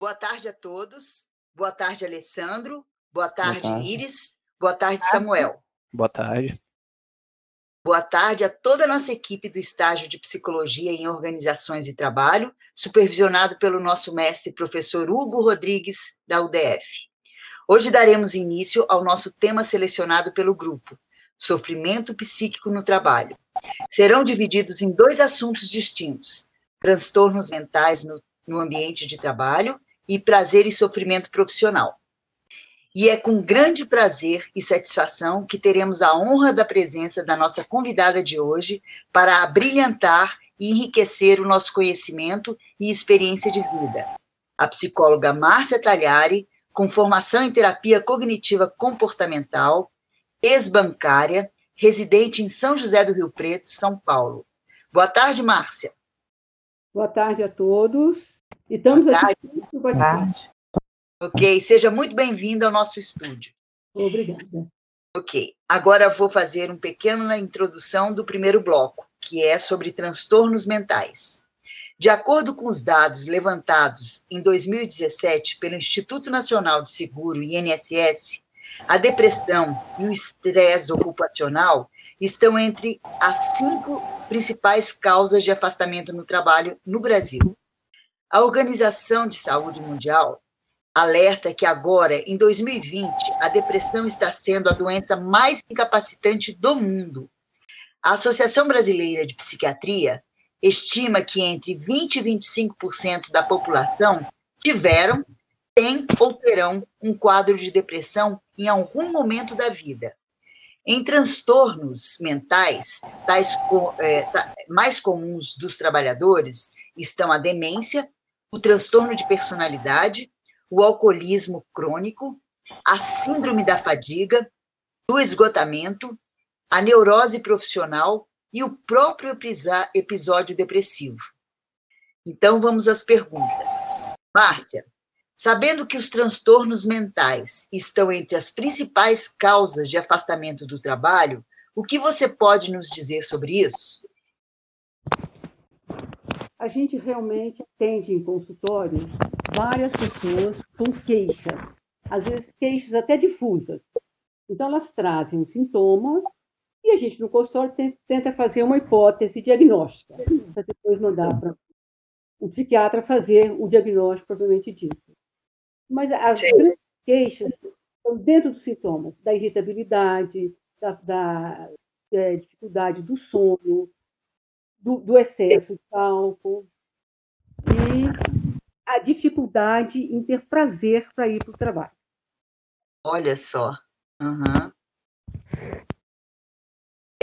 Boa tarde a todos. Boa tarde, Alessandro. Boa tarde, Boa tarde. Iris. Boa tarde, Samuel. Boa tarde. Boa tarde a toda a nossa equipe do estágio de Psicologia em Organizações e Trabalho, supervisionado pelo nosso mestre professor Hugo Rodrigues, da UDF. Hoje daremos início ao nosso tema selecionado pelo grupo, Sofrimento Psíquico no Trabalho. Serão divididos em dois assuntos distintos: transtornos mentais no, no ambiente de trabalho e prazer e sofrimento profissional. E é com grande prazer e satisfação que teremos a honra da presença da nossa convidada de hoje para abrilhantar e enriquecer o nosso conhecimento e experiência de vida. A psicóloga Márcia Talhari, com formação em terapia cognitiva comportamental, ex-bancária, residente em São José do Rio Preto, São Paulo. Boa tarde, Márcia. Boa tarde a todos. E estamos Boa tarde. aqui. Boa tarde. Ok, seja muito bem-vindo ao nosso estúdio. Obrigada. Ok, agora vou fazer uma pequena introdução do primeiro bloco, que é sobre transtornos mentais. De acordo com os dados levantados em 2017 pelo Instituto Nacional de Seguro, INSS, a depressão e o estresse ocupacional estão entre as cinco principais causas de afastamento no trabalho no Brasil. A Organização de Saúde Mundial alerta que agora, em 2020, a depressão está sendo a doença mais incapacitante do mundo. A Associação Brasileira de Psiquiatria estima que entre 20 e 25% da população tiveram, têm ou terão um quadro de depressão em algum momento da vida. Em transtornos mentais, tais, é, mais comuns dos trabalhadores estão a demência, o transtorno de personalidade, o alcoolismo crônico, a síndrome da fadiga, do esgotamento, a neurose profissional e o próprio episódio depressivo. Então vamos às perguntas. Márcia, sabendo que os transtornos mentais estão entre as principais causas de afastamento do trabalho, o que você pode nos dizer sobre isso? A gente realmente atende em consultório várias pessoas com queixas, às vezes queixas até difusas. Então, elas trazem um sintoma e a gente, no consultório, tenta fazer uma hipótese diagnóstica, para depois mandar para o psiquiatra fazer o diagnóstico propriamente dito. Mas as grandes queixas estão dentro dos sintomas, da irritabilidade, da, da é, dificuldade do sono, do, do excesso de álcool, e a dificuldade em ter prazer para ir para o trabalho. Olha só. Uhum.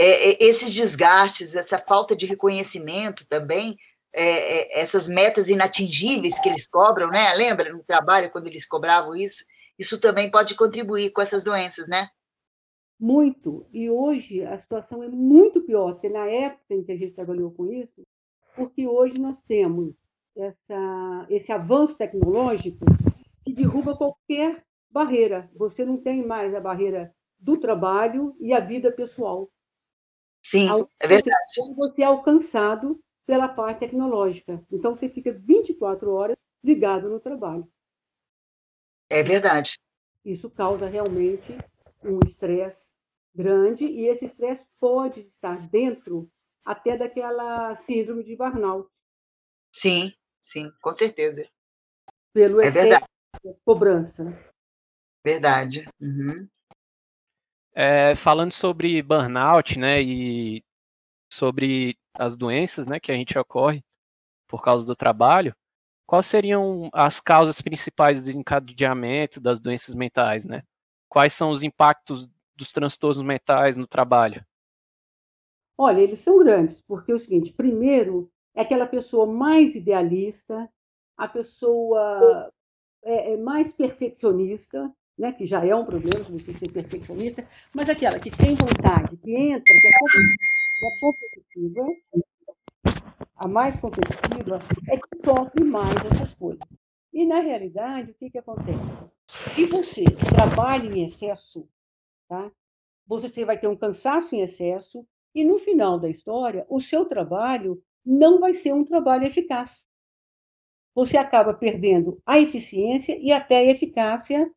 É, é, esses desgastes, essa falta de reconhecimento também, é, é, essas metas inatingíveis que eles cobram, né? Lembra no trabalho quando eles cobravam isso? Isso também pode contribuir com essas doenças, né? Muito. E hoje a situação é muito pior, porque na época em que a gente trabalhou com isso, porque hoje nós temos essa, esse avanço tecnológico que derruba qualquer barreira. Você não tem mais a barreira do trabalho e a vida pessoal. Sim, é verdade. Você é alcançado pela parte tecnológica. Então, você fica 24 horas ligado no trabalho. É verdade. Isso causa realmente um estresse grande e esse estresse pode estar dentro até daquela síndrome de burnout. Sim, sim, com certeza. Pelo é verdade. de cobrança. Verdade. Uhum. É, falando sobre burnout, né, e sobre as doenças, né, que a gente ocorre por causa do trabalho, quais seriam as causas principais do desencadeamento das doenças mentais, né? Quais são os impactos dos transtornos mentais no trabalho? Olha, eles são grandes, porque é o seguinte, primeiro, é aquela pessoa mais idealista, a pessoa é, é mais perfeccionista, né, que já é um problema você ser perfeccionista, mas aquela que tem vontade, que entra, que é competitiva, a mais competitiva, é que sofre mais essas coisas. E, na realidade, o que, que acontece? Se você trabalha em excesso, tá? você vai ter um cansaço em excesso, e no final da história, o seu trabalho não vai ser um trabalho eficaz. você acaba perdendo a eficiência e até a eficácia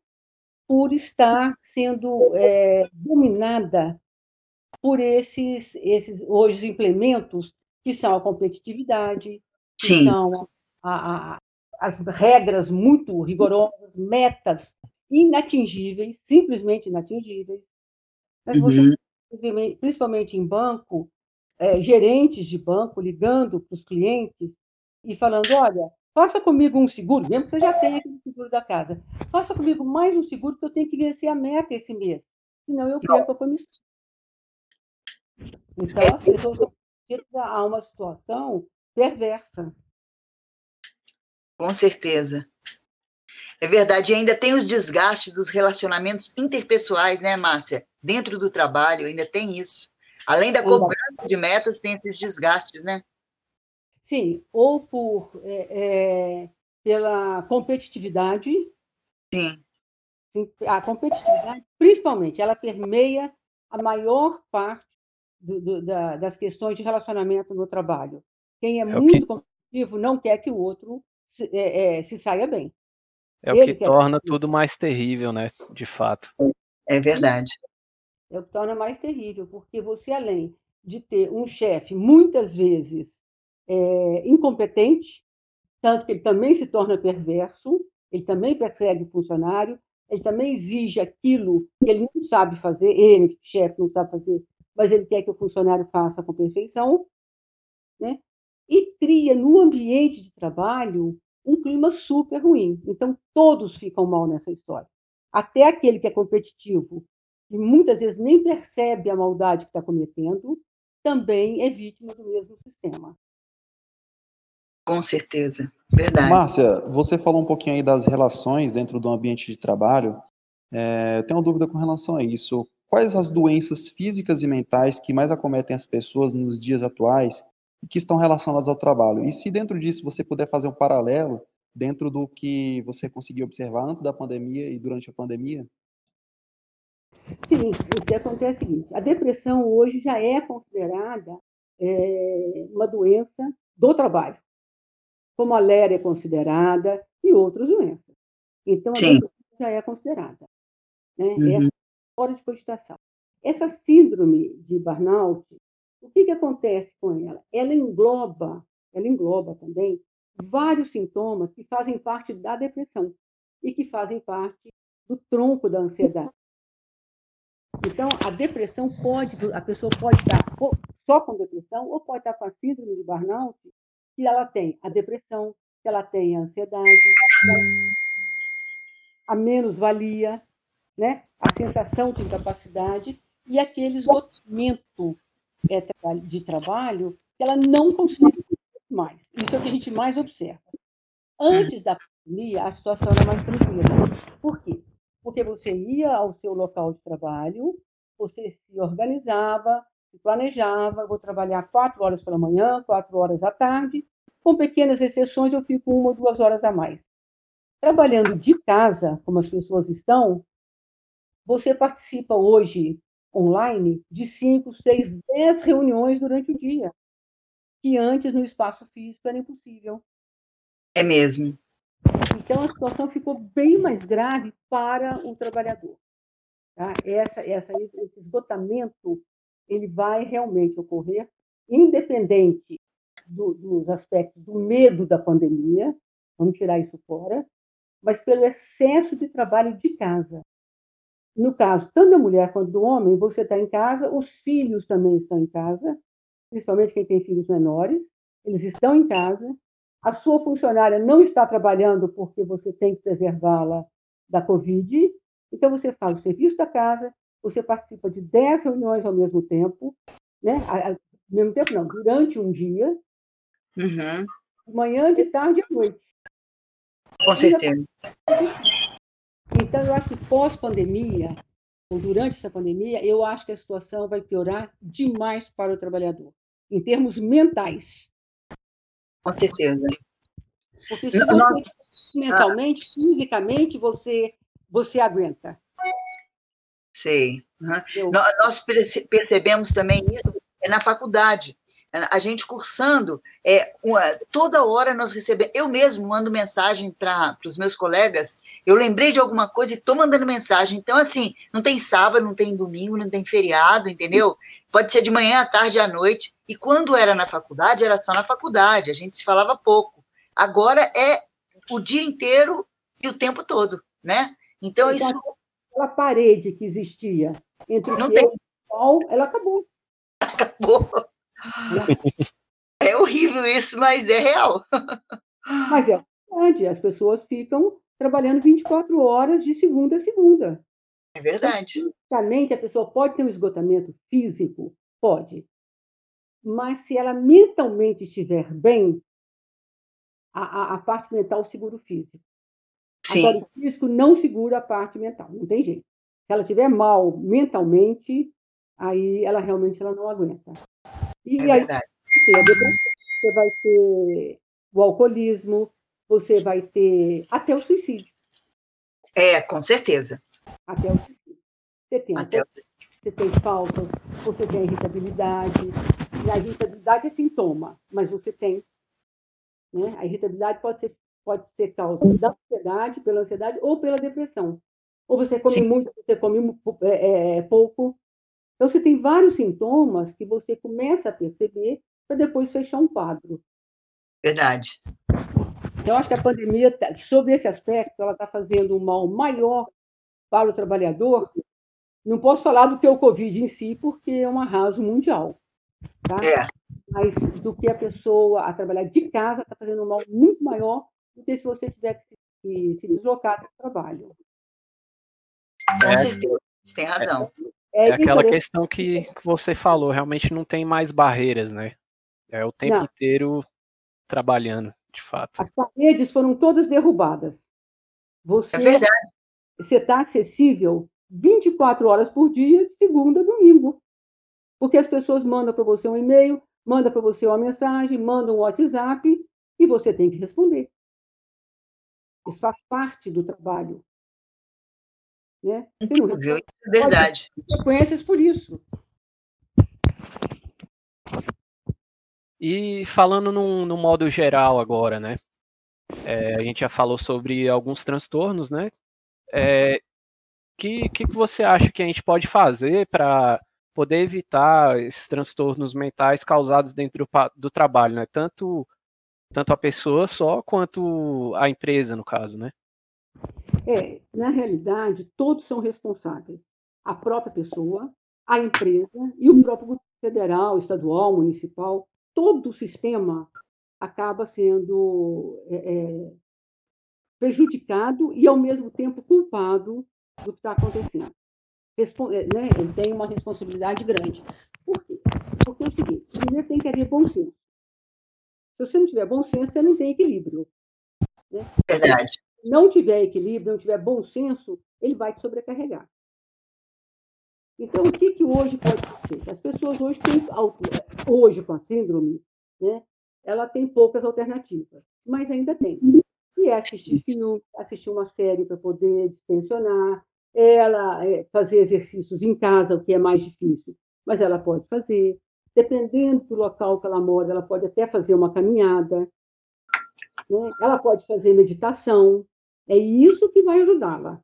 por estar sendo é, dominada por esses, esses hoje implementos que são a competitividade, que Sim. são a, a, as regras muito rigorosas, metas inatingíveis, simplesmente inatingíveis. Mas uhum. você, principalmente em banco, é, gerentes de banco ligando para os clientes e falando: olha, faça comigo um seguro, mesmo que você já tenha aquele seguro da casa, faça comigo mais um seguro que eu tenho que vencer a meta esse mês, senão eu perco a comissão. Então, as pessoas estão a uma situação perversa. Com certeza. É verdade, e ainda tem os desgastes dos relacionamentos interpessoais, né, Márcia? Dentro do trabalho, ainda tem isso. Além da cobrança de metas, tem esses desgastes, né? Sim, ou por é, é, pela competitividade. Sim. A competitividade, principalmente, ela permeia a maior parte do, do, da, das questões de relacionamento no trabalho. Quem é, é muito que... competitivo não quer que o outro se, é, é se saia bem. É Ele o que torna que... tudo mais terrível, né? De fato. É verdade é o que torna mais terrível, porque você, além de ter um chefe, muitas vezes, é, incompetente, tanto que ele também se torna perverso, ele também persegue o funcionário, ele também exige aquilo que ele não sabe fazer, ele, chefe, não sabe fazer, mas ele quer que o funcionário faça com perfeição, né? E cria no ambiente de trabalho um clima super ruim. Então, todos ficam mal nessa história. Até aquele que é competitivo e muitas vezes nem percebe a maldade que está cometendo, também é vítima do mesmo sistema. Com certeza, verdade. Márcia, você falou um pouquinho aí das relações dentro do ambiente de trabalho. É, eu tenho uma dúvida com relação a isso. Quais as doenças físicas e mentais que mais acometem as pessoas nos dias atuais que estão relacionadas ao trabalho? E se dentro disso você puder fazer um paralelo dentro do que você conseguiu observar antes da pandemia e durante a pandemia? Sim, o que acontece é o seguinte: a depressão hoje já é considerada é, uma doença do trabalho, como a léria é considerada e outras doenças. Então, a Sim. depressão já é considerada. Né? Uhum. É fora de cogitação. Essa síndrome de burnout, o que, que acontece com ela? Ela engloba, ela engloba também vários sintomas que fazem parte da depressão e que fazem parte do tronco da ansiedade. Então, a depressão pode, a pessoa pode estar só com depressão ou pode estar com a síndrome de burnout, que ela tem a depressão, que ela tem a ansiedade, a menos-valia, né? a sensação de incapacidade e aquele esgotamento é, de trabalho ela não consegue mais. Isso é o que a gente mais observa. Antes da pandemia, a situação era mais tranquila. Por quê? porque você ia ao seu local de trabalho, você se organizava, se planejava, vou trabalhar quatro horas pela manhã, quatro horas à tarde, com pequenas exceções eu fico uma ou duas horas a mais. Trabalhando de casa, como as pessoas estão, você participa hoje online de cinco, seis, dez reuniões durante o dia, que antes no espaço físico era impossível. É mesmo. Então, a situação ficou bem mais grave para o trabalhador. Tá? Essa, essa, esse esgotamento ele vai realmente ocorrer, independente do, dos aspectos do medo da pandemia, vamos tirar isso fora, mas pelo excesso de trabalho de casa. No caso, tanto da mulher quanto do homem, você está em casa, os filhos também estão em casa, principalmente quem tem filhos menores, eles estão em casa, a sua funcionária não está trabalhando porque você tem que preservá-la da Covid, então você faz o serviço da casa, você participa de 10 reuniões ao mesmo tempo, né? ao mesmo tempo não, durante um dia, uhum. de manhã, de tarde e à noite. Com certeza. Então, eu acho que pós-pandemia, ou durante essa pandemia, eu acho que a situação vai piorar demais para o trabalhador, em termos mentais. Com certeza. Porque se você, mentalmente, fisicamente, você, você aguenta. Sei. Uhum. Nós percebemos também isso na faculdade. A gente cursando, é, uma, toda hora nós recebemos. Eu mesmo mando mensagem para os meus colegas. Eu lembrei de alguma coisa e estou mandando mensagem. Então, assim, não tem sábado, não tem domingo, não tem feriado, entendeu? Pode ser de manhã à tarde à noite. E quando era na faculdade, era só na faculdade, a gente se falava pouco. Agora é o dia inteiro e o tempo todo, né? Então, então isso. Aquela parede que existia entre não o tem. sol, ela acabou. Acabou. É horrível isso, mas é real. Mas é verdade, as pessoas ficam trabalhando 24 horas de segunda a segunda. É verdade. Fisicamente, a pessoa pode ter um esgotamento físico? Pode. Mas se ela mentalmente estiver bem, a, a, a parte mental segura o físico. Sim. Agora, o físico não segura a parte mental, não tem jeito. Se ela estiver mal mentalmente, aí ela realmente ela não aguenta. E é aí, verdade. você vai ter o alcoolismo, você vai ter até o suicídio. É, com certeza. Até o suicídio. Você tem, até... você tem faltas, você tem irritabilidade. E a irritabilidade é sintoma, mas você tem. Né? A irritabilidade pode ser, pode ser causa da ansiedade, pela ansiedade ou pela depressão. Ou você come Sim. muito, você come é, é, pouco. Então, você tem vários sintomas que você começa a perceber para depois fechar um quadro. Verdade. Então, acho que a pandemia, tá, sobre esse aspecto, ela está fazendo um mal maior para o trabalhador. Não posso falar do que é o Covid em si, porque é um arraso mundial. Tá? É. Mas do que a pessoa a trabalhar de casa está fazendo um mal muito maior do que se você tiver que se deslocar para o trabalho. Com é, certeza, você tem razão. É, é aquela questão que, que você falou, realmente não tem mais barreiras, né? É o tempo não. inteiro trabalhando, de fato. As paredes foram todas derrubadas. Você, é verdade. Você está acessível 24 horas por dia, de segunda a domingo. Porque as pessoas mandam para você um e-mail, mandam para você uma mensagem, mandam um WhatsApp e você tem que responder. Isso faz parte do trabalho. Né? Incrível, é verdade. Consequências por isso. E falando num, num modo geral agora, né? É, a gente já falou sobre alguns transtornos, né? É, que que você acha que a gente pode fazer para poder evitar esses transtornos mentais causados dentro do, do, trabalho, né? Tanto tanto a pessoa só quanto a empresa, no caso, né? É, na realidade, todos são responsáveis. A própria pessoa, a empresa e o próprio federal, estadual, municipal, todo o sistema acaba sendo é, é, prejudicado e, ao mesmo tempo, culpado do que está acontecendo. Respo é, né, ele tem uma responsabilidade grande. Por quê? Porque é o seguinte: primeiro tem que haver bom senso. Se você não tiver bom senso, você não tem equilíbrio. Né? Verdade não tiver equilíbrio, não tiver bom senso, ele vai te sobrecarregar. Então, o que, que hoje pode ser? As pessoas hoje têm, hoje com a síndrome, né, ela tem poucas alternativas, mas ainda tem. E é assistir filme, assistir uma série para poder distensionar, ela é, fazer exercícios em casa, o que é mais difícil, mas ela pode fazer. Dependendo do local que ela mora, ela pode até fazer uma caminhada, né? ela pode fazer meditação, é isso que vai ajudá-la.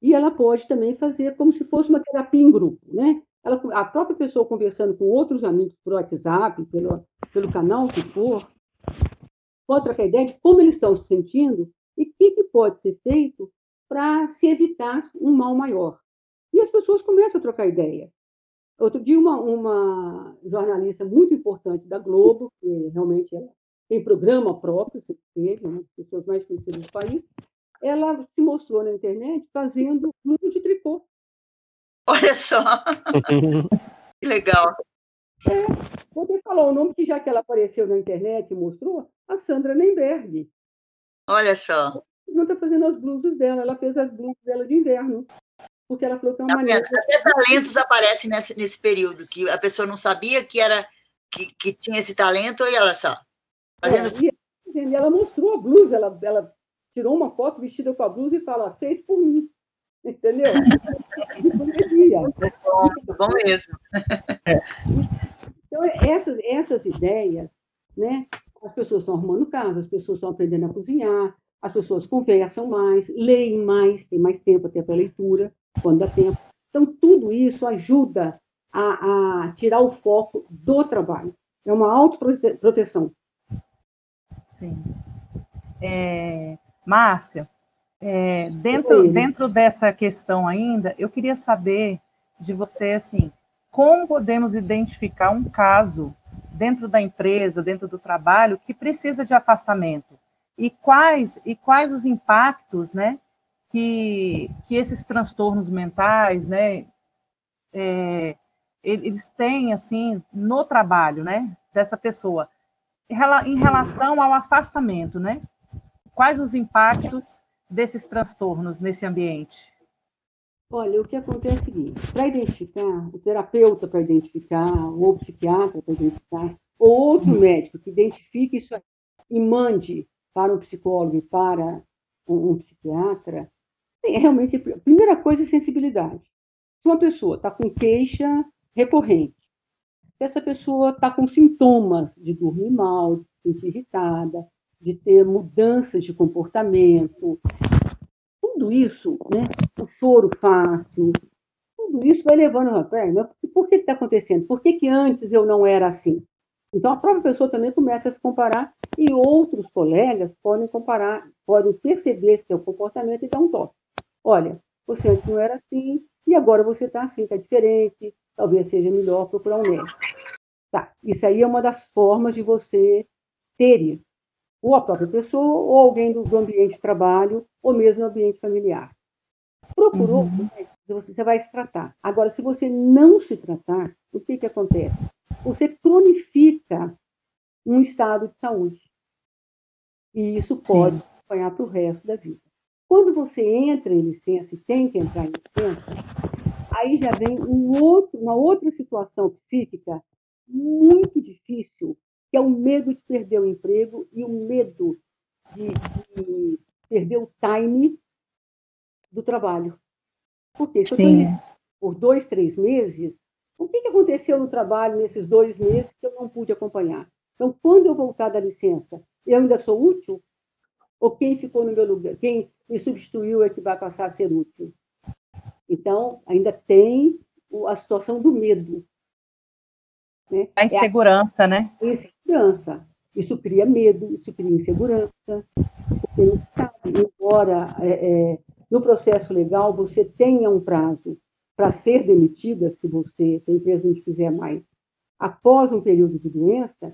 E ela pode também fazer como se fosse uma terapia em grupo, né? Ela, a própria pessoa conversando com outros amigos por WhatsApp, pelo, pelo canal que for, pode trocar ideia de como eles estão se sentindo e o que, que pode ser feito para se evitar um mal maior. E as pessoas começam a trocar ideia. Outro dia, uma, uma jornalista muito importante da Globo, que realmente ela tem programa próprio, teve, uma das pessoas mais conhecidas do país, ela se mostrou na internet fazendo blusa de tricô. Olha só! que legal! É, você falou o nome que já que ela apareceu na internet e mostrou, a Sandra Nemberg. Olha só! Não está fazendo as blusas dela, ela fez as blusas dela de inverno. Porque ela falou que é uma maneira. Até talentos aparecem nesse, nesse período, que a pessoa não sabia que era que, que tinha esse talento, e ela só. Fazendo... É, e ela mostrou a blusa, ela, ela tirou uma foto vestida com a blusa e fala, feito por mim. Entendeu? Muito bom, muito bom mesmo. Então, Então, essas, essas ideias, né? As pessoas estão arrumando casa, as pessoas estão aprendendo a cozinhar, as pessoas conversam mais, leem mais, tem mais tempo até para leitura, quando dá tempo. Então, tudo isso ajuda a, a tirar o foco do trabalho. É uma autoproteção. Sim. É, Márcia, é, dentro, dentro dessa questão ainda, eu queria saber de você, assim, como podemos identificar um caso dentro da empresa, dentro do trabalho, que precisa de afastamento? E quais, e quais os impactos, né, que, que esses transtornos mentais, né, é, eles têm, assim, no trabalho, né, dessa pessoa, em relação ao afastamento, né? Quais os impactos desses transtornos nesse ambiente? Olha, o que acontece é o seguinte: para identificar, o terapeuta para identificar, ou o psiquiatra para identificar, ou outro médico que identifique isso e mande para um psicólogo e para um, um psiquiatra, tem, realmente, a primeira coisa é sensibilidade. Se uma pessoa está com queixa recorrente, essa pessoa está com sintomas de dormir mal, de se sentir irritada, de ter mudanças de comportamento, tudo isso, né, o choro fácil, tudo isso vai levando a perna. Por que está acontecendo? Por que, que antes eu não era assim? Então, a própria pessoa também começa a se comparar e outros colegas podem comparar, podem perceber seu comportamento e dar um toque. Olha, você antes não era assim e agora você está assim, está diferente, talvez seja melhor procurar um médico. Tá, isso aí é uma das formas de você ter. Ou a própria pessoa, ou alguém do, do ambiente de trabalho, ou mesmo ambiente familiar. Procurou, uhum. você vai se tratar. Agora, se você não se tratar, o que, que acontece? Você cronifica um estado de saúde. E isso pode Sim. acompanhar para o resto da vida. Quando você entra em licença e tem que entrar em licença, aí já vem um outro, uma outra situação psíquica muito difícil, que é o medo de perder o emprego e o medo de, de perder o time do trabalho. Porque se Sim. eu por dois, três meses, o que, que aconteceu no trabalho nesses dois meses que eu não pude acompanhar? Então, quando eu voltar da licença, eu ainda sou útil? Ou quem ficou no meu lugar, quem me substituiu é que vai passar a ser útil? Então, ainda tem a situação do medo. Né? A insegurança, é a... né? Insegurança. Isso cria medo, isso cria insegurança. Porque não sabe, embora é, é, no processo legal você tenha um prazo para ser demitida, se você, se a empresa não quiser mais, após um período de doença,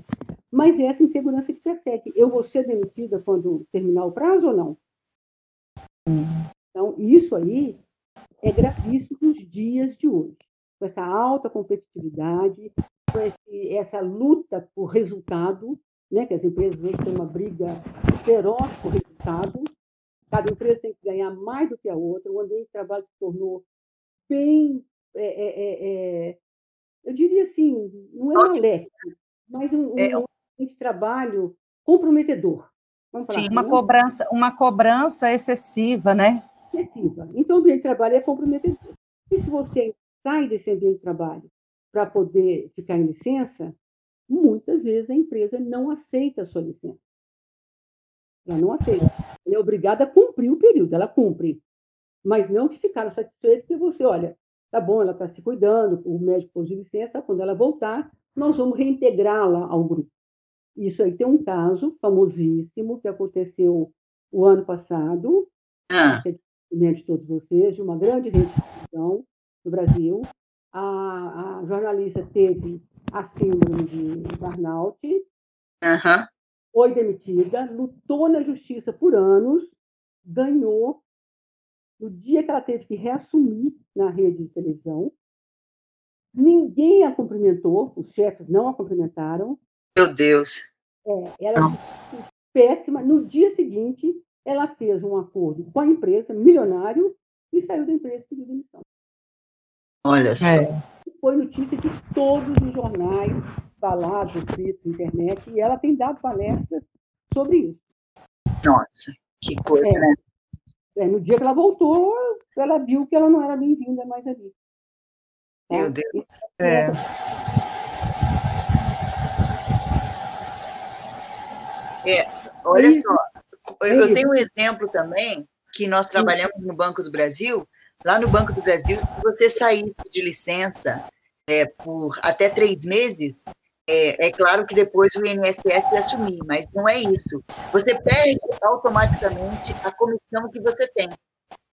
mas é essa insegurança que persegue. Eu vou ser demitida quando terminar o prazo ou não? Então, isso aí é gravíssimo nos dias de hoje. Com essa alta competitividade, essa luta por resultado, né, que as empresas hoje têm uma briga feroz por resultado, cada empresa tem que ganhar mais do que a outra, o ambiente de trabalho se tornou bem, é, é, é, é eu diria assim, não é maléfico, mas um, um, é, um ambiente de trabalho comprometedor. Sim, uma cobrança, uma cobrança excessiva, né? Excessiva. Então, o ambiente de trabalho é comprometedor. E se você sai desse ambiente de trabalho para poder ficar em licença, muitas vezes a empresa não aceita a sua licença. Ela não aceita. Ela é obrigada a cumprir o período, ela cumpre. Mas não que ficaram satisfeitos que você, olha, tá bom, ela está se cuidando, o médico pôs de licença, quando ela voltar, nós vamos reintegrá-la ao grupo. Isso aí tem um caso famosíssimo que aconteceu o ano passado, ah. que é de todos vocês, de uma grande restituição no Brasil, a, a jornalista teve a síndrome de burnout, uhum. foi demitida, lutou na justiça por anos, ganhou. No dia que ela teve que reassumir na rede de televisão, ninguém a cumprimentou, os chefes não a cumprimentaram. Meu Deus! É, ela Nossa. péssima. No dia seguinte, ela fez um acordo com a empresa, milionário, e saiu da empresa pediu demissão. Olha é. só. É. Foi notícia de todos os jornais, falados, escritos, internet, e ela tem dado palestras sobre isso. Nossa, que coisa, é. né? É, no dia que ela voltou, ela viu que ela não era bem-vinda mais ali. Tá? Meu Deus. É. É, olha só, eu, é eu tenho um exemplo também que nós trabalhamos no Banco do Brasil Lá no Banco do Brasil, se você saísse de licença é, por até três meses, é, é, claro que depois o INSS vai assumir, mas não é isso. Você perde automaticamente a comissão que você tem.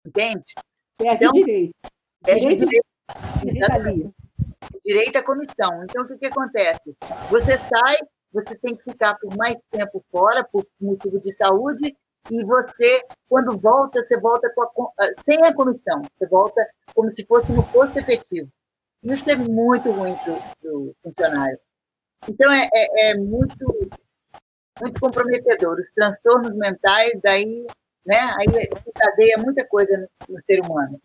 Entende? Perde então, direito. Perde direito. direito direito à comissão. Então, o que, que acontece? Você sai, você tem que ficar por mais tempo fora, por motivo de saúde, e você, quando volta, você volta a, sem a comissão, você volta como se fosse no posto efetivo. Isso é muito ruim para o funcionário. Então, é, é, é, muito, muito comprometedor. Os transtornos mentais, daí, né, aí cadeia muita coisa no, no ser humano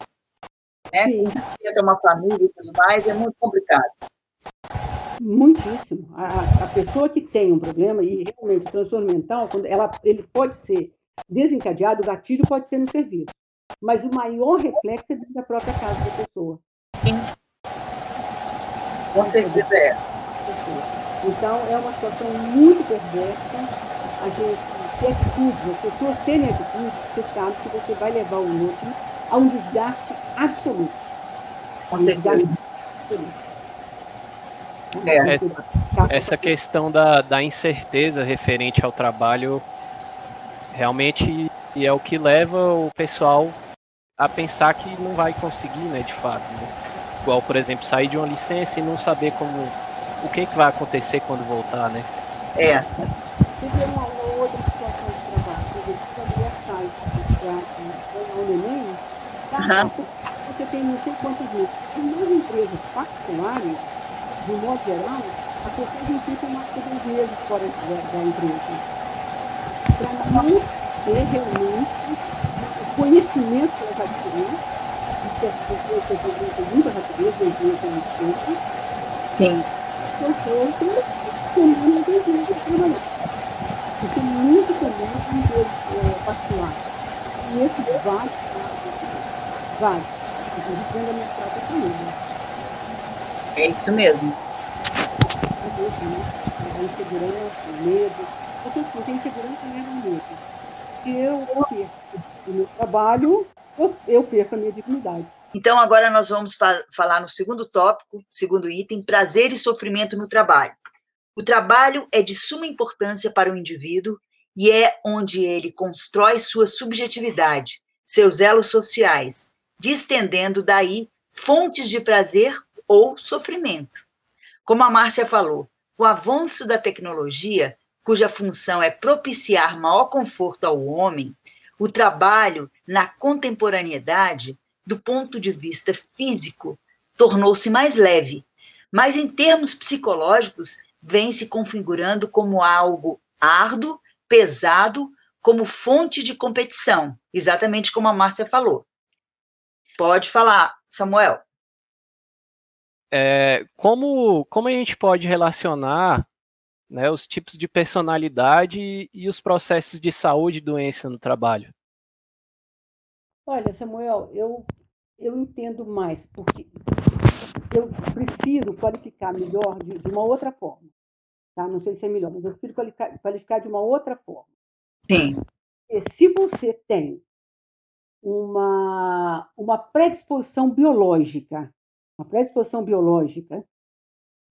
né? Ter uma família e tudo mais, é muito complicado. Muitíssimo. A, a pessoa que tem um problema, e realmente o transtorno mental, quando ela, ele pode ser desencadeado, o gatilho pode ser no serviço, mas o maior reflexo é dentro da própria casa da pessoa. Sim. Com certeza é. Então, é uma situação muito perversa. A gente ter atitude, as pessoas terem atitude, você sabe que você vai levar o outro a um desgaste absoluto. Um desgaste absoluto. É, essa questão da, da incerteza referente ao trabalho realmente é o que leva o pessoal a pensar que não vai conseguir, né, de fato. Né? Igual, por exemplo, sair de uma licença e não saber como o que, que vai acontecer quando voltar, né? É. Teve uma, uma outra situação de trabalho, por exemplo, quando eu saio para o neném, Uhum. Você tem não sei quantos dias. E nas empresas particulares, de modo geral, a pessoa não fica mais de dois meses fora da, da empresa. Para não ter realmente o conhecimento que ela vai adquirir, que as pessoas se apresentam muita rapidez, dois meses é muito tempo. Sim. Portanto, comum dois meses de trabalhar. Isso é muito comum em empresas é, particulares. E esses vários Vai. Inclusive dentro da minha própria família. É isso mesmo. É né? A insegurança, o medo. Porque assim, tem insegurança medo. Se eu perco o meu trabalho, eu, eu perco a minha dignidade. Então, agora nós vamos fa falar no segundo tópico, segundo item, prazer e sofrimento no trabalho. O trabalho é de suma importância para o indivíduo e é onde ele constrói sua subjetividade, seus elos sociais, distendendo daí fontes de prazer ou sofrimento. Como a Márcia falou, com o avanço da tecnologia, cuja função é propiciar maior conforto ao homem, o trabalho na contemporaneidade, do ponto de vista físico, tornou-se mais leve, mas em termos psicológicos, vem se configurando como algo árduo, pesado, como fonte de competição, exatamente como a Márcia falou. Pode falar, Samuel. É, como, como a gente pode relacionar né, os tipos de personalidade e os processos de saúde e doença no trabalho? Olha, Samuel, eu, eu entendo mais, porque eu prefiro qualificar melhor de, de uma outra forma. Tá? Não sei se é melhor, mas eu prefiro qualificar, qualificar de uma outra forma. Sim. E se você tem uma, uma predisposição biológica, uma predisposição biológica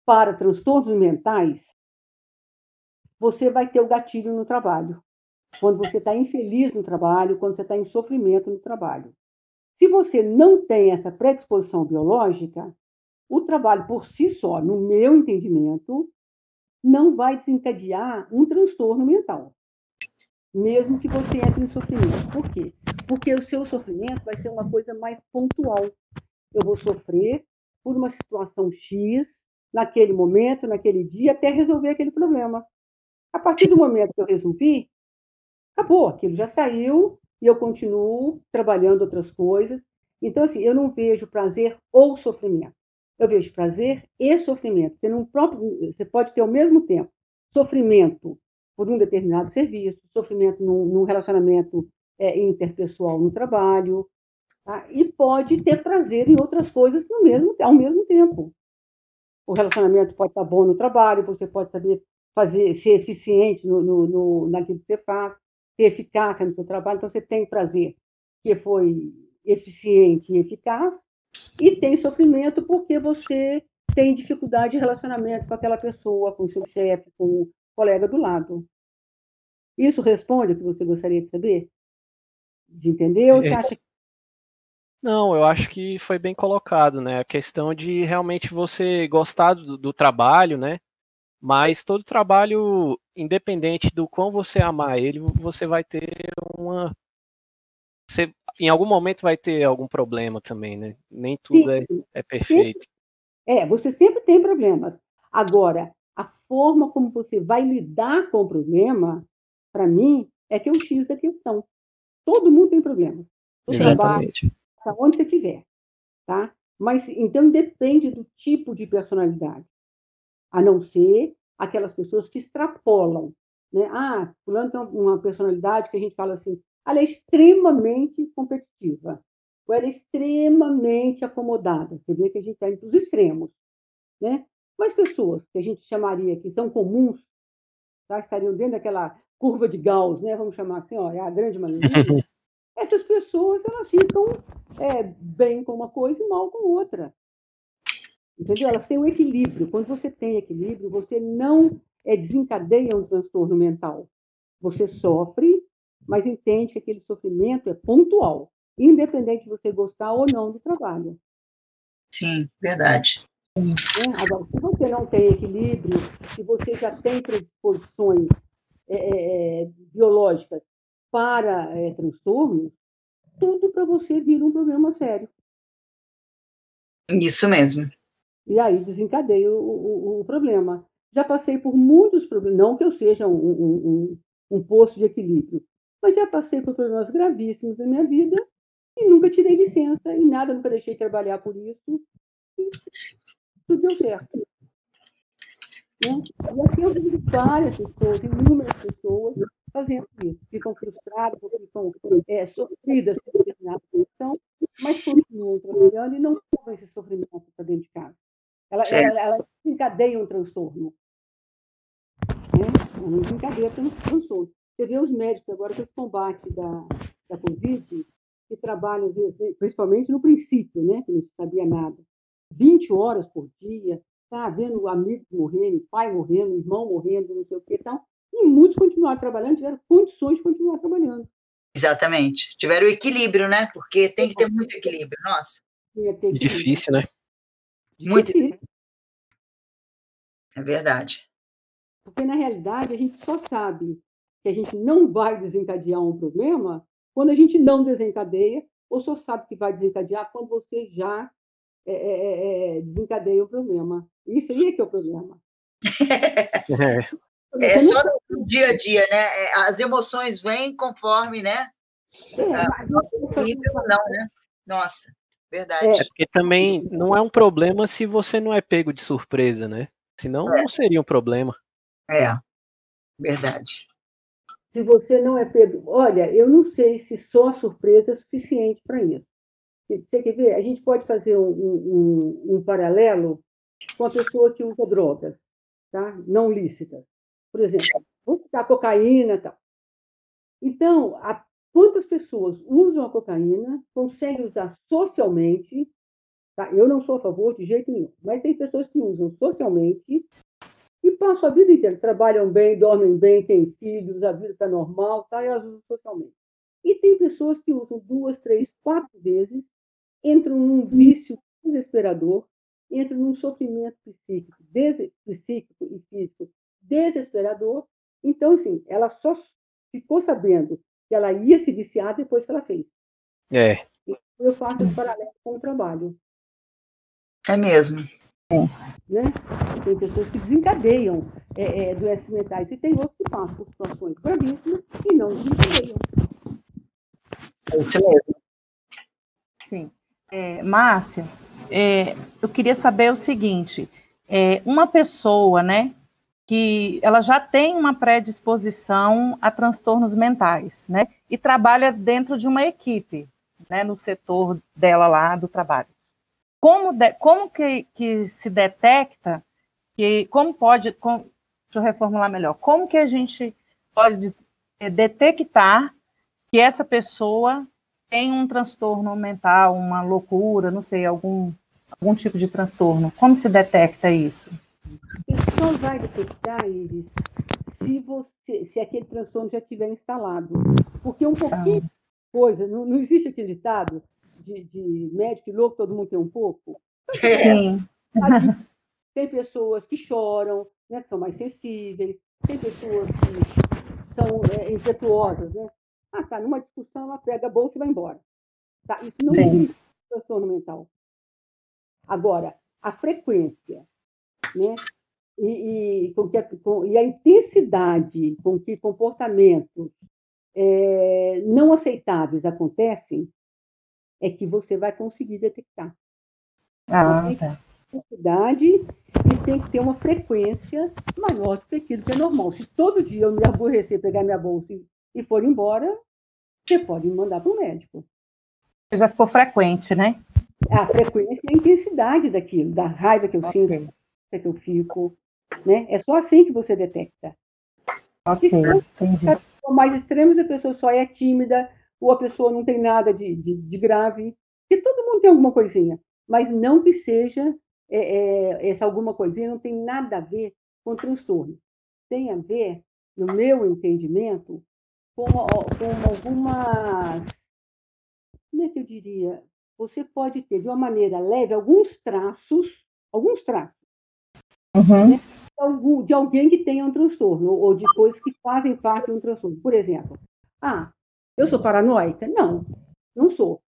para transtornos mentais, você vai ter o gatilho no trabalho. Quando você está infeliz no trabalho, quando você está em sofrimento no trabalho. Se você não tem essa predisposição biológica, o trabalho por si só, no meu entendimento, não vai desencadear um transtorno mental mesmo que você entre em sofrimento. Por quê? Porque o seu sofrimento vai ser uma coisa mais pontual. Eu vou sofrer por uma situação X, naquele momento, naquele dia, até resolver aquele problema. A partir do momento que eu resolvi, acabou, aquilo já saiu e eu continuo trabalhando outras coisas. Então, assim, eu não vejo prazer ou sofrimento. Eu vejo prazer e sofrimento. Porque num próprio, você pode ter ao mesmo tempo sofrimento por um determinado serviço, sofrimento num, num relacionamento é, interpessoal no trabalho, tá? e pode ter prazer em outras coisas no mesmo, ao mesmo tempo. O relacionamento pode estar bom no trabalho, você pode saber fazer, ser eficiente no, no, no, naquilo que você faz, ter eficácia no seu trabalho. Então, você tem prazer, que foi eficiente e eficaz, e tem sofrimento porque você tem dificuldade de relacionamento com aquela pessoa, com o seu chefe, com o colega do lado. Isso responde o que você gostaria de saber? De entender? Ou você É. acha que Não, eu acho que foi bem colocado, né? A questão de realmente você gostar do, do trabalho, né? Mas todo trabalho, independente do quão você amar ele, você vai ter uma. Você, em algum momento vai ter algum problema também, né? Nem tudo é, é perfeito. É, você sempre tem problemas. Agora, a forma como você vai lidar com o problema, para mim, é que é o X da questão. Todo mundo tem problema. Trabalho, Exatamente. para onde você estiver, tá? Mas então depende do tipo de personalidade, a não ser aquelas pessoas que extrapolam, né? Ah, fulano tem uma personalidade que a gente fala assim, ela é extremamente competitiva, ou ela é extremamente acomodada. Você vê que a gente está entre os extremos, né? Mas pessoas que a gente chamaria que são comuns, tá? estariam dentro daquela curva de Gauss, né? Vamos chamar assim, ó, é a grande maioria. essas pessoas elas ficam é, bem com uma coisa e mal com outra. Entendeu? Elas têm um equilíbrio. Quando você tem equilíbrio, você não é, desencadeia um transtorno mental. Você sofre, mas entende que aquele sofrimento é pontual, independente de você gostar ou não do trabalho. Sim, verdade. né? Agora, se você não tem equilíbrio, se você já tem predisposições é, é, biológicas para é, transtornos, tudo para você vira um problema sério. Isso mesmo. E aí desencadeia o, o, o problema. Já passei por muitos problemas, não que eu seja um, um, um, um posto de equilíbrio, mas já passei por problemas gravíssimos na minha vida e nunca tirei licença e nada, nunca deixei de trabalhar por isso. E tudo deu certo. Né? E aqui eu vejo várias pessoas, inúmeras pessoas, fazendo isso. Ficam frustradas, ficam é, sofridas por determinada situação, mas continuam trabalhando e não levam esse sofrimento para dentro de casa. Ela, ela, ela desencadeia um transtorno. Né? Ela não desencadeia um transtorno. Você vê os médicos agora com esse combate da, da Covid, que trabalham, principalmente no princípio, né, que não se sabia nada, 20 horas por dia, tá vendo amigos morrendo, pai morrendo, irmão morrendo, não sei o que e tal, e muitos continuaram trabalhando, tiveram condições de continuar trabalhando. Exatamente. Tiveram equilíbrio, né? Porque tem que ter muito equilíbrio, nossa. Difícil, né? Muito. É verdade. Porque, na realidade, a gente só sabe que a gente não vai desencadear um problema quando a gente não desencadeia, ou só sabe que vai desencadear quando você já é, é, é, desencadeia o problema. Isso aí é que é o problema. É. É só no dia a dia, né? As emoções vêm conforme, né? É, Equilíbrio não, né? Nossa, verdade. É porque também não é um problema se você não é pego de surpresa, né? Senão É. não seria um problema. É, verdade. se você não é pego. Olha, eu não sei se só a surpresa é suficiente para isso. Você quer ver? A gente pode fazer um, um, um paralelo com a pessoa que usa drogas, tá? não lícitas. Por exemplo, vamos citar cocaína e tal. Então, a, quantas pessoas usam a cocaína, conseguem usar socialmente, tá? eu não sou a favor de jeito nenhum, mas tem pessoas que usam socialmente e passam a vida inteira, trabalham bem, dormem bem, têm filhos, a vida está normal, tá? elas usam socialmente. E tem pessoas que usam duas, três, quatro vezes, entram num vício desesperador, entram num sofrimento psíquico, des... psíquico e físico desesperador. Então, assim, ela só ficou sabendo que ela ia se viciar depois que ela fez. É. Eu faço esse paralelo com o trabalho. É mesmo. Né? Tem pessoas que desencadeiam é, é, doenças mentais e tem outros que passam por situações gravíssimas e não desencadeiam. É isso mesmo. Sim. É, Márcia, é, eu queria saber o seguinte: é, uma pessoa, né, que ela já tem uma predisposição a transtornos mentais, né, e trabalha dentro de uma equipe, né, no setor dela lá do trabalho. Como, de, como que, que se detecta que, como pode, com, deixa eu reformular melhor. Como que a gente pode é, detectar que essa pessoa tem um transtorno mental, uma loucura, não sei, algum, algum tipo de transtorno? Como se detecta isso? Você só vai detectar, Iris, se, você, se aquele transtorno já estiver instalado. Porque um pouquinho de coisa, não, não existe aquele ditado de, de médico e louco, todo mundo tem um pouco? Sim. Tem pessoas que choram, né, que são mais sensíveis, tem pessoas que são é, impetuosas, né? Ah, tá, numa discussão ela pega a bolsa e vai embora. Tá? Isso não é transtorno mental. Agora, a frequência, né? E, e, com que, com, e a intensidade com que comportamentos é, não aceitáveis acontecem é que você vai conseguir detectar. Ah, tá quantidade e tem que ter uma frequência maior do que aquilo que é normal. Se todo dia eu me aborrecer, pegar minha bolsa e, e for embora, você pode me mandar para o médico. Já ficou frequente, né? A frequência e a intensidade daquilo, da raiva que eu okay. sinto, que eu fico. Né? É só assim que você detecta. Ok, entendi. mais extremos, a pessoa só é tímida, ou a pessoa não tem nada de, de, de grave. E todo mundo tem alguma coisinha, mas não que seja é, é, essa alguma coisinha não tem nada a ver com transtorno. Tem a ver, no meu entendimento, com, com algumas. Como é que eu diria? Você pode ter, de uma maneira leve, alguns traços, alguns traços, uhum. né? de alguém que tenha um transtorno, ou de coisas que fazem parte de um transtorno. Por exemplo, ah, eu sou paranoica? Não, não sou.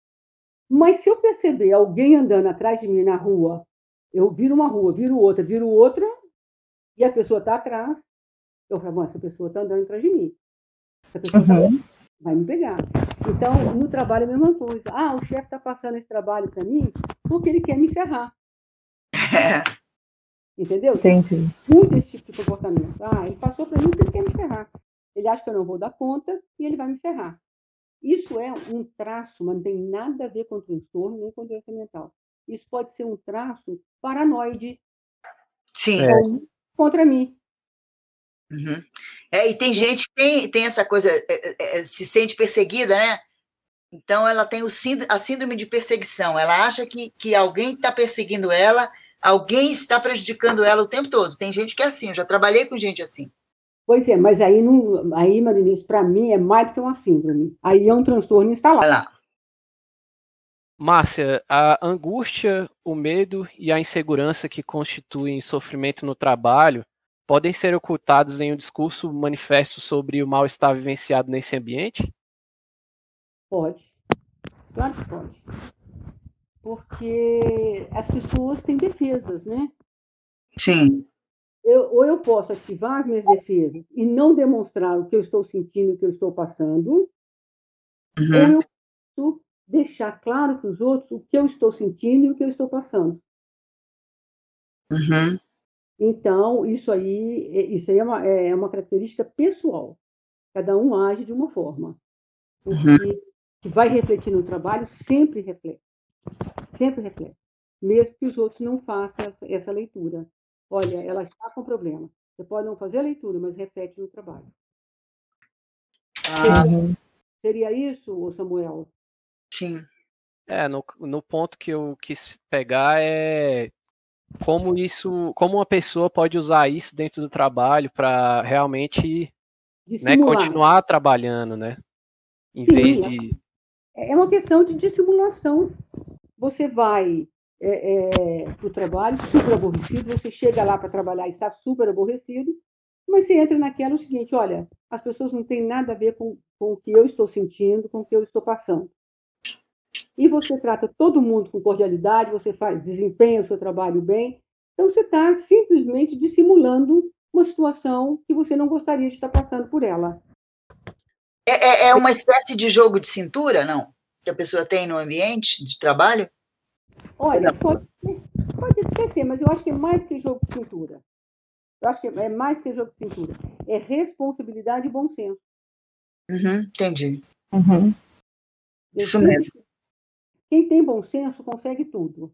Mas se eu perceber alguém andando atrás de mim na rua eu viro uma rua, viro outra, viro outra, e a pessoa está atrás. Eu falo, essa pessoa está andando atrás de mim. Essa pessoa tá uhum. tá, vai me pegar. Então, no trabalho é a mesma coisa. Ah, o chefe está passando esse trabalho para mim porque ele quer me ferrar. Entendeu? Entendi. Muito esse tipo de comportamento. Ah, ele passou para mim porque ele quer me ferrar. Ele acha que eu não vou dar conta e ele vai me ferrar. Isso é um traço, mas não tem nada a ver com transtorno nem com doença mental. Isso pode ser um traço paranoide. Sim. É. Contra mim. Uhum. É, e tem gente que tem, tem essa coisa, é, é, é, se sente perseguida, né? Então ela tem o síndrome, a síndrome de perseguição. Ela acha que, que alguém está perseguindo ela, alguém está prejudicando ela o tempo todo. Tem gente que é assim, eu já trabalhei com gente assim. Pois é, mas aí, não, aí Marinês, para mim, é mais do que uma síndrome. Aí é um transtorno instalado. Vai lá. Márcia, a angústia, o medo e a insegurança que constituem sofrimento no trabalho podem ser ocultados em um discurso manifesto sobre o mal-estar vivenciado nesse ambiente? Pode. Claro que pode. Porque as pessoas têm defesas, né? Sim. Eu, ou eu posso ativar as minhas defesas e não demonstrar o que eu estou sentindo, o que eu estou passando, uhum. ou eu posso deixar claro para os outros o que eu estou sentindo e o que eu estou passando. Uhum. Então, isso aí, isso aí é, uma, é uma característica pessoal. Cada um age de uma forma. Porque uhum. que vai refletir no trabalho, sempre reflete. Sempre reflete. Mesmo que os outros não façam essa, leitura. Olha, ela está com problema. Você pode não fazer a leitura, mas reflete no trabalho. Ah. Seria, seria isso, Samuel? Sim. É, no, no ponto que eu quis pegar é como isso, como uma pessoa pode usar isso dentro do trabalho para realmente né, continuar trabalhando, né? Em Sim, vez de. É, é uma questão de dissimulação. Você vai é, é, para o trabalho super aborrecido, você chega lá para trabalhar e está super aborrecido, mas você entra naquela o seguinte: olha, as pessoas não têm nada a ver com, com o que eu estou sentindo, com o que eu estou passando e você trata todo mundo com cordialidade, você faz, desempenha o seu trabalho bem, então você está simplesmente dissimulando uma situação que você não gostaria de estar passando por ela. É, é, é uma espécie de jogo de cintura, não? Que a pessoa tem no ambiente de trabalho? Olha, pode, pode esquecer, mas eu acho que é mais que jogo de cintura. Eu acho que é mais que jogo de cintura. É responsabilidade e bom senso. Uhum, entendi. Uhum. Isso mesmo. Quem tem bom senso consegue tudo.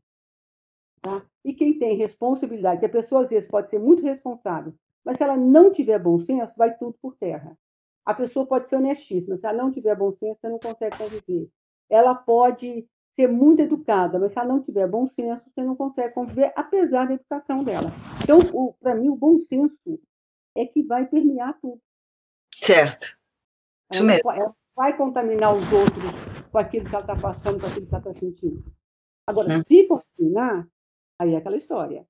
Tá? E quem tem responsabilidade, que a pessoa às vezes pode ser muito responsável, Mas se ela não tiver bom senso, vai tudo por terra. A pessoa pode ser honestíssima, se ela não tiver bom senso, você não consegue conviver. Ela pode ser muito educada, mas se ela não tiver bom senso, você não consegue conviver, apesar da educação dela. Então, para mim, o bom senso é que vai permear tudo. Certo. Isso ela, mesmo. Ela vai contaminar os outros com aquilo que ela está passando, com aquilo que ela está sentindo. Agora, hum. se contaminar, aí é aquela história.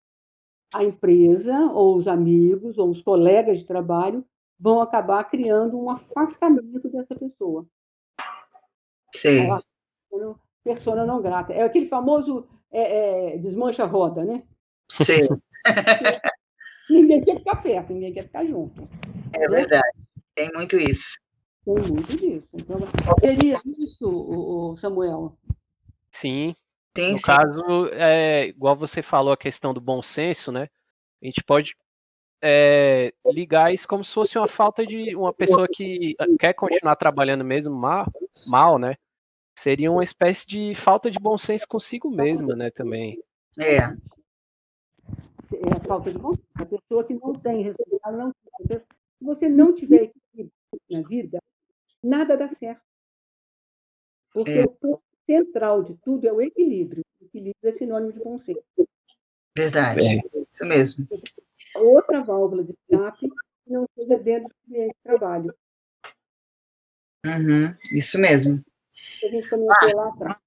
A empresa, ou os amigos, ou os colegas de trabalho vão acabar criando um afastamento dessa pessoa. Sim. Ela, persona não grata. É aquele famoso é, é, desmancha-roda, né? Sim. ninguém quer ficar perto, ninguém quer ficar junto. É verdade. Tem muito isso. Tem muito disso. Então, seria isso, Samuel? Sim. Tem, no sim. caso, é, igual você falou a questão do bom senso, né? A gente pode é, ligar isso como se fosse uma falta de uma pessoa que quer continuar trabalhando mesmo mal, mal, né? Seria uma espécie de falta de bom senso consigo mesma, né? Também. É. É a falta de bom senso. A pessoa que não tem resultado, não. Se você não tiver equilíbrio na vida, nada dá certo. Porque é. o ponto central de tudo é o equilíbrio. O equilíbrio é sinônimo de bom senso. Verdade. É. Isso mesmo. Outra válvula de escape não seja dentro do ambiente de trabalho. Uhum. Isso mesmo. A gente comentou ah. lá atrás.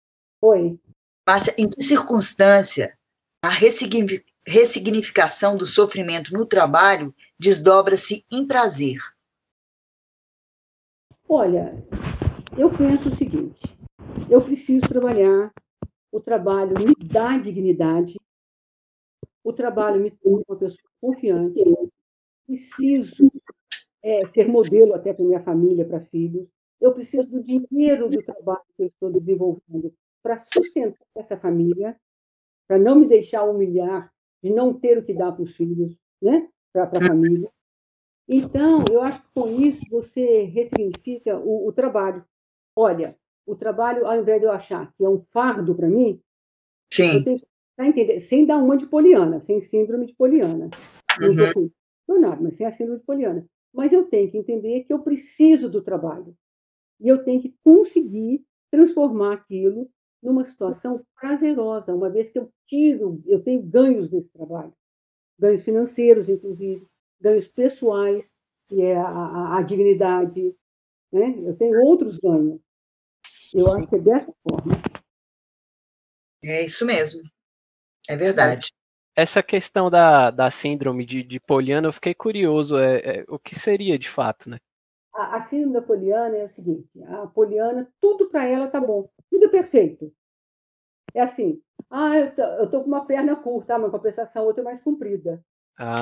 Oi. Márcia, em que circunstância a ressignificação do sofrimento no trabalho desdobra-se em prazer? Olha, eu penso o seguinte: eu preciso trabalhar, o trabalho me dá dignidade, o trabalho me torna uma pessoa confiante, preciso é, ter modelo até para minha família, para filhos, eu preciso do dinheiro do trabalho que eu estou desenvolvendo para sustentar essa família, para não me deixar humilhar de não ter o que dar para os filhos, né? para a família. Então, eu acho que com isso você ressignifica o, o trabalho. Olha, o trabalho, ao invés de eu achar que é um fardo para mim, Sim. eu tenho que entender, sem dar uma de poliana, sem síndrome de poliana. Uhum. Não nada, mas sem a síndrome de poliana. Mas eu tenho que entender que eu preciso do trabalho. E eu tenho que conseguir transformar aquilo numa situação prazerosa, uma vez que eu tiro, eu tenho ganhos nesse trabalho. Ganhos financeiros, inclusive, ganhos pessoais, que é a, a, a dignidade. Né? Eu tenho outros ganhos. Eu Sim. acho que é dessa forma. É isso mesmo. É verdade. Essa questão da, da síndrome de, de Poliana, eu fiquei curioso. É, é, o que seria de fato, né? A, a síndrome da Poliana é o seguinte: a Poliana, tudo para ela tá bom, tudo é perfeito. É assim, ah, eu tô, eu tô com uma perna curta, mas com a outra é mais comprida. Ah.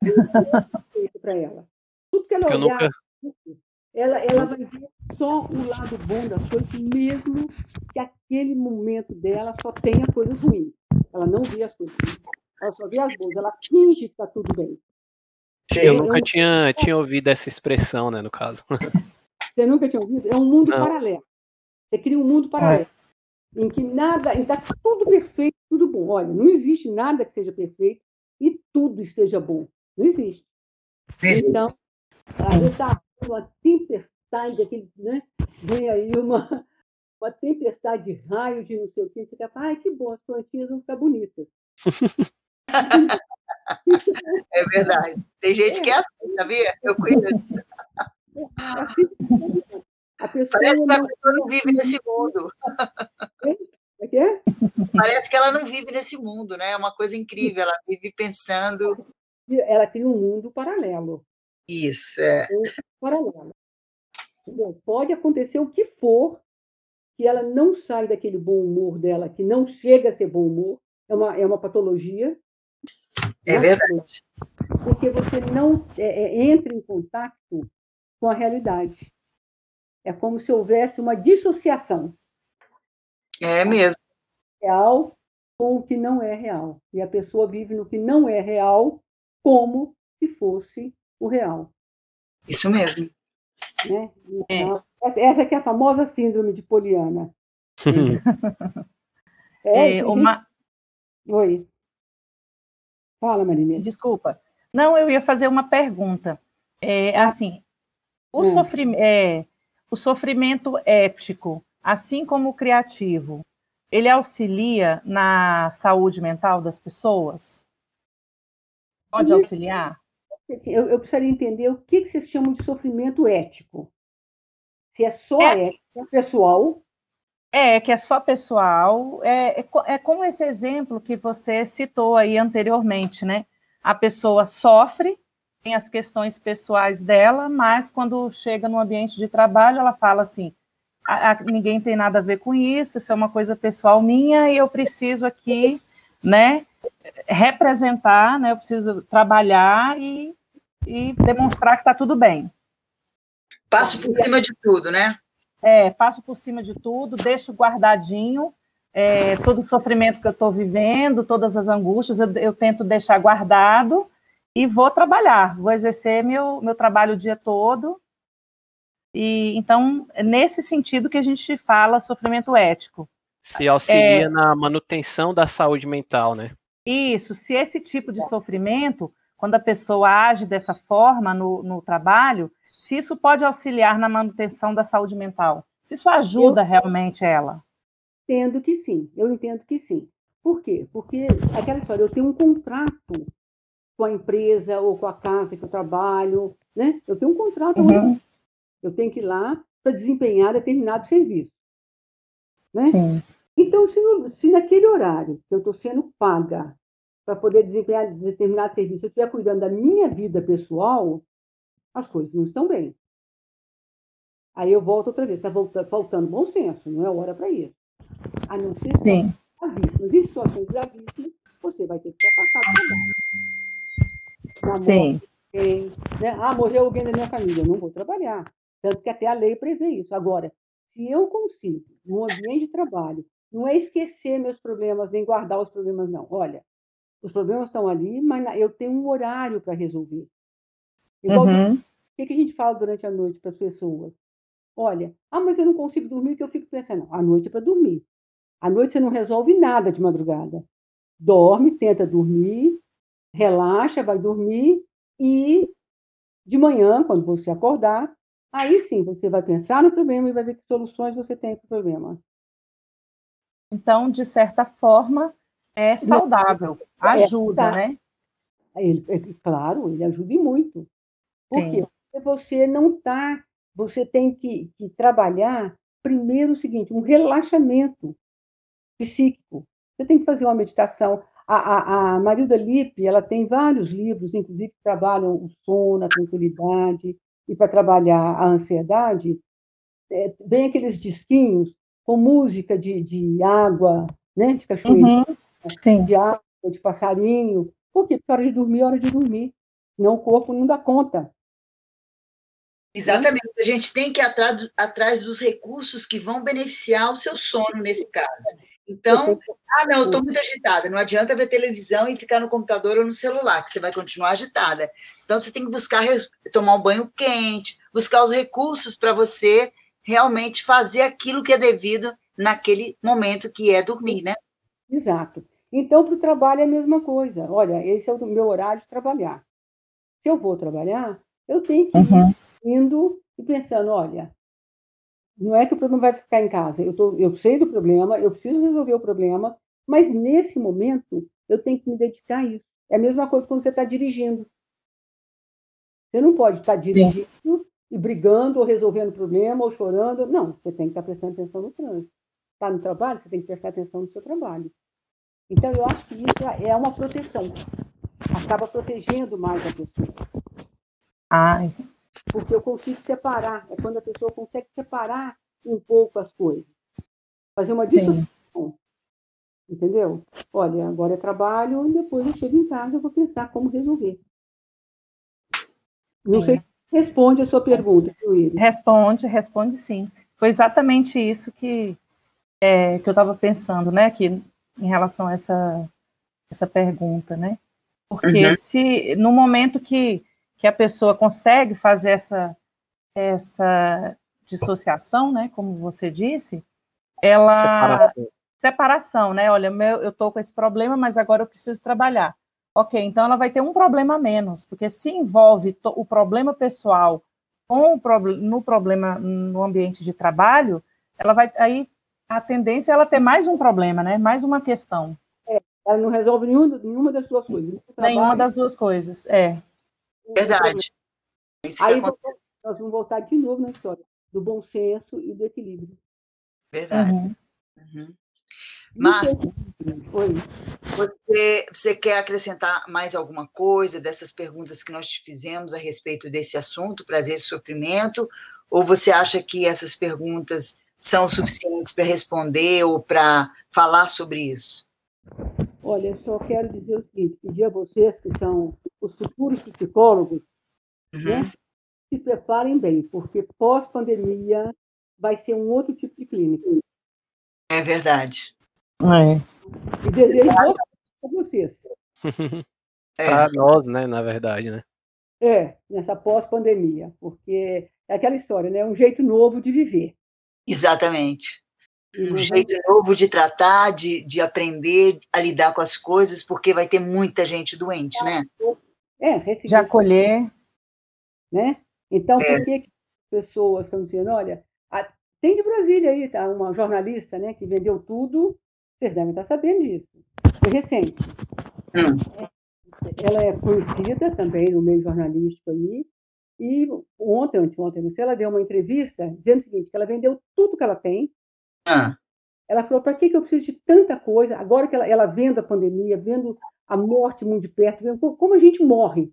perfeito para ela. Tudo que ela eu olhar, nunca... ela, ela vai ver só o lado bom das coisas, mesmo que aquele momento dela só tenha coisas ruins. Ela não vê as coisas ruins, ela só vê as boas, ela finge que está tudo bem. Eu nunca tinha, tinha ouvido essa expressão, né, no caso. Você nunca tinha ouvido? É um mundo Não. paralelo. Você cria um mundo paralelo. É. Em que nada, está tudo perfeito, tudo bom. Olha, não existe nada que seja perfeito e tudo esteja bom. Não existe. Então, aí está uma tempestade, aquele, né? Vem aí uma, uma tempestade de raio de não sei o que, você falar, ai, que bom, as plantinhas vão ficar bonitas. É verdade. Tem gente que é assim, sabia? Eu conheço. Parece que a pessoa não vive nesse mundo. É que é? Parece que ela não vive nesse mundo, né? É uma coisa incrível. Ela vive pensando. Ela tem um mundo paralelo. Isso, é. Um paralelo. Pode acontecer o que for, que ela não sai daquele bom humor dela, que não chega a ser bom humor, é uma, é uma patologia, é verdade. Porque você não é, é, entra em contato com a realidade. É como se houvesse uma dissociação. É mesmo. Real com o que não é real. E a pessoa vive no que não é real como se fosse o real. Isso mesmo. Né? Então, é. Essa é, é a famosa síndrome de Poliana. é, uma... Oi. Fala, Marinês. Desculpa. Não, eu ia fazer uma pergunta. É, assim, o, hum. é, o sofrimento ético, assim como o criativo, ele auxilia na saúde mental das pessoas? Pode auxiliar? Eu, eu precisaria entender o que, que vocês chamam de sofrimento ético. Se é só é, ético, é pessoal. É, que é só pessoal. É, é, é como esse exemplo que você citou aí anteriormente, né? A pessoa sofre, tem as questões pessoais dela, mas quando chega no ambiente de trabalho, ela fala assim: a, a, ninguém tem nada a ver com isso, isso é uma coisa pessoal minha e eu preciso aqui, né, representar, né, eu preciso trabalhar e, e demonstrar que está tudo bem. Passo por cima de tudo, né? É, passo por cima de tudo, deixo guardadinho é, todo o sofrimento que eu estou vivendo, todas as angústias, eu, eu, tento deixar guardado e vou trabalhar, vou exercer meu, meu trabalho o dia todo. E então, é nesse sentido que a gente fala sofrimento ético. Se auxilia é, na manutenção da saúde mental, né? Isso, se esse tipo de sofrimento quando a pessoa age dessa forma no, no trabalho, se isso pode auxiliar na manutenção da saúde mental, se isso ajuda eu realmente ela. Entendo que sim, eu entendo que sim. Por quê? Porque aquela história, eu tenho um contrato com a empresa ou com a casa que eu trabalho, né? Eu tenho um contrato, uhum. eu tenho que ir lá para desempenhar determinado serviço, né? Sim. Então, se, se naquele horário que eu estou sendo paga para poder desempenhar determinado serviço, eu estiver cuidando da minha vida pessoal, as coisas não estão bem. Aí eu volto outra vez, está faltando bom senso, não é hora para isso. A não ser Sim. gravíssimas. Em situações gravíssimas, você vai ter que ser afastado do trabalho. Sim. Alguém, né? Ah, morreu alguém da minha família, eu não vou trabalhar. Tanto que até a lei prevê isso. Agora, se eu consigo, num ambiente de trabalho, não é esquecer meus problemas, nem guardar os problemas, não. Olha, os problemas estão ali, mas eu tenho um horário para resolver. Igual uhum. o que, a gente fala durante a noite para as pessoas? Olha, ah, mas eu não consigo dormir, que eu fico pensando, a noite é para dormir. À noite você não resolve nada de madrugada. Dorme, tenta dormir, relaxa, vai dormir e de manhã, quando você acordar, aí sim você vai pensar no problema e vai ver que soluções você tem para o problema. Então, de certa forma, é saudável, é, ajuda, é, tá. né? Ele, claro, ele ajuda muito. Por Sim. quê? Porque você não está, você tem que, que, trabalhar primeiro o seguinte, um relaxamento psíquico. Você tem que fazer uma meditação. A, a, a Marilda Lippe, ela tem vários livros, inclusive, que trabalham o sono, a tranquilidade, e para trabalhar a ansiedade, é, vem aqueles disquinhos com música de, de água, né, de cachoeira. Uhum. Sim. de água, de passarinho. Por quê? Porque a hora de dormir é hora de dormir. Senão o corpo não dá conta. Exatamente. A gente tem que ir atrás, atrás dos recursos que vão beneficiar o seu sono, nesse caso. Então, ah, não, eu estou muito agitada. Não adianta ver televisão e ficar no computador ou no celular, que você vai continuar agitada. Então, você tem que buscar tomar um banho quente, buscar os recursos para você realmente fazer aquilo que é devido naquele momento que é dormir, né? Exato. Então, para o trabalho é a mesma coisa. Olha, esse é o meu horário de trabalhar. Se eu vou trabalhar, eu tenho que uhum. ir indo e pensando, olha, não é que o problema vai ficar em casa. Eu, tô, eu sei do problema, eu preciso resolver o problema, mas nesse momento eu tenho que me dedicar a isso. É a mesma coisa quando você está dirigindo. Você não pode estar tá dirigindo Sim. e brigando ou resolvendo problema ou chorando. Não, você tem que estar tá prestando atenção no trânsito. Está no trabalho, você tem que prestar atenção no seu trabalho. Então, eu acho que isso é uma proteção. Acaba protegendo mais a pessoa. Ai. Porque eu consigo separar. É quando a pessoa consegue separar um pouco as coisas. Fazer uma dissociação. Entendeu? Olha, agora é trabalho, depois eu chego em casa, eu vou pensar como resolver. Não sim. sei se responde a sua pergunta, Luísa. Responde, responde sim. Foi exatamente isso que, é, que eu estava pensando, né? Que em relação a essa, essa pergunta, né? Porque uhum. se no momento que, que a pessoa consegue fazer essa, essa dissociação, né, como você disse, ela separação, separação né? Olha, meu, eu estou com esse problema, mas agora eu preciso trabalhar. ok, então ela vai ter um problema a menos, porque se envolve o problema pessoal com o pro, no problema no ambiente de trabalho, ela vai aí a tendência é ela ter mais um problema, né? Mais uma questão. É, ela não resolve nenhuma, nenhuma das duas coisas. Nenhuma das duas coisas, é. Verdade. Aí nós vamos voltar de novo na história do bom senso e do equilíbrio. Verdade. Uhum. Uhum. Mas você, você quer acrescentar mais alguma coisa dessas perguntas que nós te fizemos a respeito desse assunto, prazer e sofrimento? Ou você acha que essas perguntas são suficientes para responder ou para falar sobre isso? Olha, eu só quero dizer o seguinte: pedir a vocês que são os futuros psicólogos, uhum. né, se preparem bem, porque pós-pandemia vai ser um outro tipo de clínica. É verdade. É. E desejo boa para vocês. É. Para nós, né, na verdade, né? É, nessa pós-pandemia, porque é aquela história, né? Um jeito novo de viver. Exatamente. Um uhum. jeito novo de tratar, de, de aprender a lidar com as coisas, porque vai ter muita gente doente, né? É, de acolher. Né? Então, é. por que, que as pessoas estão dizendo, olha, a, tem de Brasília aí, tá? Uma jornalista, né, que vendeu tudo vocês devem estar sabendo disso. Foi recente. Hum. Ela é conhecida também no meio jornalístico aí. E ontem, anteontem, não sei, ela deu uma entrevista dizendo o seguinte, que ela vendeu tudo que ela tem. Ah. Ela falou, para que, que eu preciso de tanta coisa? Agora que ela, ela vendo a pandemia, vendo a morte muito de perto, vendo como a gente morre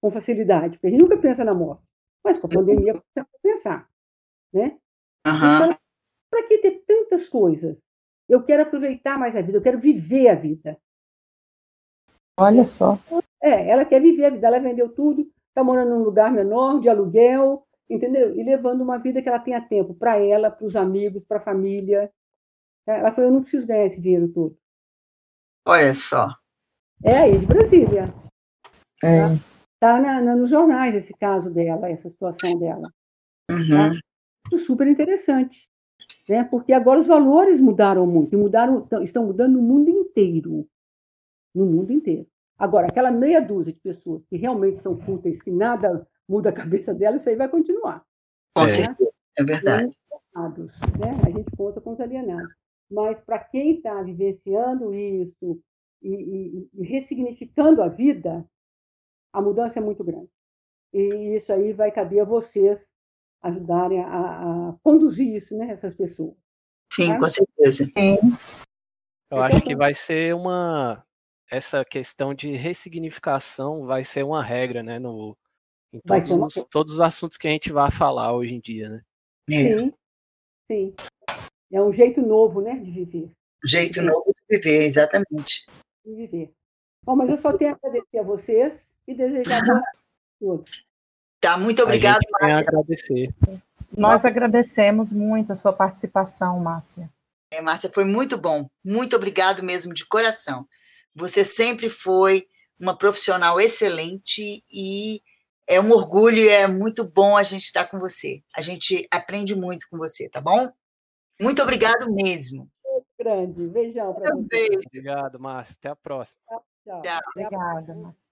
com facilidade, porque a gente nunca pensa na morte. Mas com a pandemia, você precisa pensar. Né? Uhum. Então, para que ter tantas coisas? Eu quero aproveitar mais a vida, eu quero viver a vida. Olha só. É, ela quer viver a vida, ela vendeu tudo, está morando num lugar menor, de aluguel, entendeu? E levando uma vida que ela tenha tempo para ela, para os amigos, para a família. É, ela falou: eu não preciso ganhar esse dinheiro todo. Olha só. É aí de Brasília. É. Está na, na, nos jornais esse caso dela, essa situação dela. Uhum. Tá? Super interessante né? porque agora os valores mudaram muito, mudaram, estão mudando no mundo inteiro. No mundo inteiro. Agora, aquela meia dúzia de pessoas que realmente são fúteis, que nada muda a cabeça delas, isso aí vai continuar. Com né? certeza, é verdade. Né? A gente conta com os alienados. Mas para quem está vivenciando isso e, e, e ressignificando a vida, a mudança é muito grande. E isso aí vai caber a vocês ajudarem a, a conduzir isso, né, essas pessoas. Sim, tá? com certeza. Sim. Eu acho que vai ser uma essa questão de ressignificação vai ser uma regra, né, no em todos, uma... os, todos os assuntos que a gente vai falar hoje em dia, né? É. Sim, sim. É um jeito novo, né, de viver. Jeito novo de viver, exatamente. De viver. Bom, mas eu só tenho a agradecer a vocês e desejar a todos. Tá, muito obrigado, Márcia. agradecer. Nós agradecemos muito a sua participação, Márcia. É, Márcia, foi muito bom. Muito obrigado mesmo, de coração. Você sempre foi uma profissional excelente e é um orgulho e é muito bom a gente estar com você. A gente aprende muito com você, tá bom? Muito obrigado mesmo. Muito grande. Beijão para você. Obrigado, Márcia. Até a próxima. Tchau. tchau. Obrigada, Márcia.